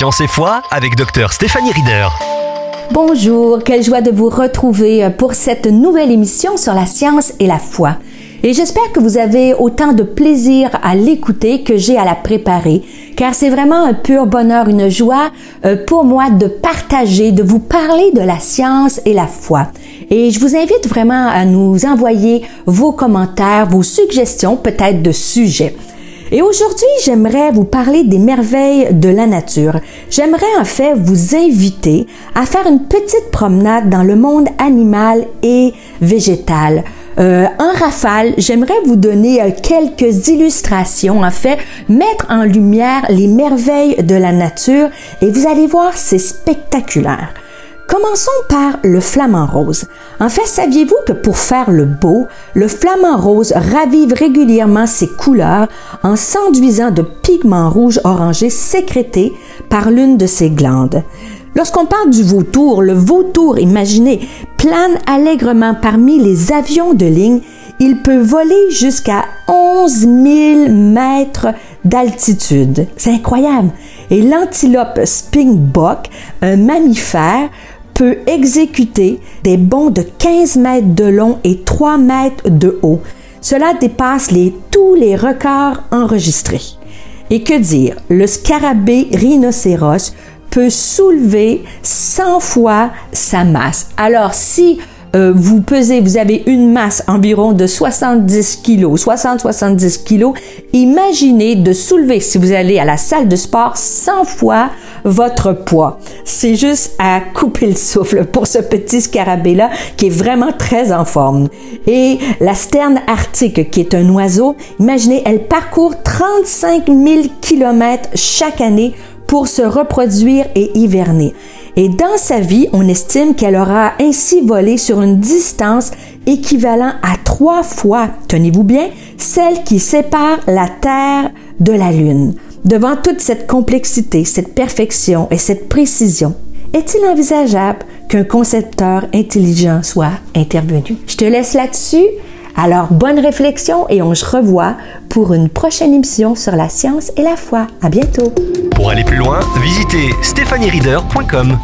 Science et foi avec Dr Stéphanie Rieder. Bonjour, quelle joie de vous retrouver pour cette nouvelle émission sur la science et la foi. Et j'espère que vous avez autant de plaisir à l'écouter que j'ai à la préparer, car c'est vraiment un pur bonheur, une joie euh, pour moi de partager, de vous parler de la science et la foi. Et je vous invite vraiment à nous envoyer vos commentaires, vos suggestions peut-être de sujets. Et aujourd'hui, j'aimerais vous parler des merveilles de la nature. J'aimerais en fait vous inviter à faire une petite promenade dans le monde animal et végétal. Euh, en rafale, j'aimerais vous donner euh, quelques illustrations, en fait, mettre en lumière les merveilles de la nature et vous allez voir, c'est spectaculaire. Commençons par le flamant rose. En fait, saviez-vous que pour faire le beau, le flamant rose ravive régulièrement ses couleurs en s'enduisant de pigments rouges orangés sécrétés par l'une de ses glandes? Lorsqu'on parle du vautour, le vautour, imaginez, plane allègrement parmi les avions de ligne. Il peut voler jusqu'à 11 000 mètres d'altitude. C'est incroyable. Et l'antilope springbok, un mammifère, peut exécuter des bonds de 15 mètres de long et 3 mètres de haut. Cela dépasse tous les records enregistrés. Et que dire, le scarabée rhinocéros peut soulever 100 fois sa masse. Alors si euh, vous pesez, vous avez une masse environ de 70 kilos, 60-70 kilos, imaginez de soulever, si vous allez à la salle de sport, 100 fois votre poids. C'est juste à couper le souffle pour ce petit scarabée-là qui est vraiment très en forme. Et la sterne arctique, qui est un oiseau, imaginez, elle parcourt 35 000 kilomètres chaque année pour se reproduire et hiverner. Et dans sa vie, on estime qu'elle aura ainsi volé sur une distance équivalent à trois fois, tenez-vous bien, celle qui sépare la Terre de la Lune. Devant toute cette complexité, cette perfection et cette précision, est-il envisageable qu'un concepteur intelligent soit intervenu? Je te laisse là-dessus. Alors, bonne réflexion et on se revoit pour une prochaine émission sur la science et la foi. À bientôt. Pour aller plus loin, visitez stéphaniereader.com.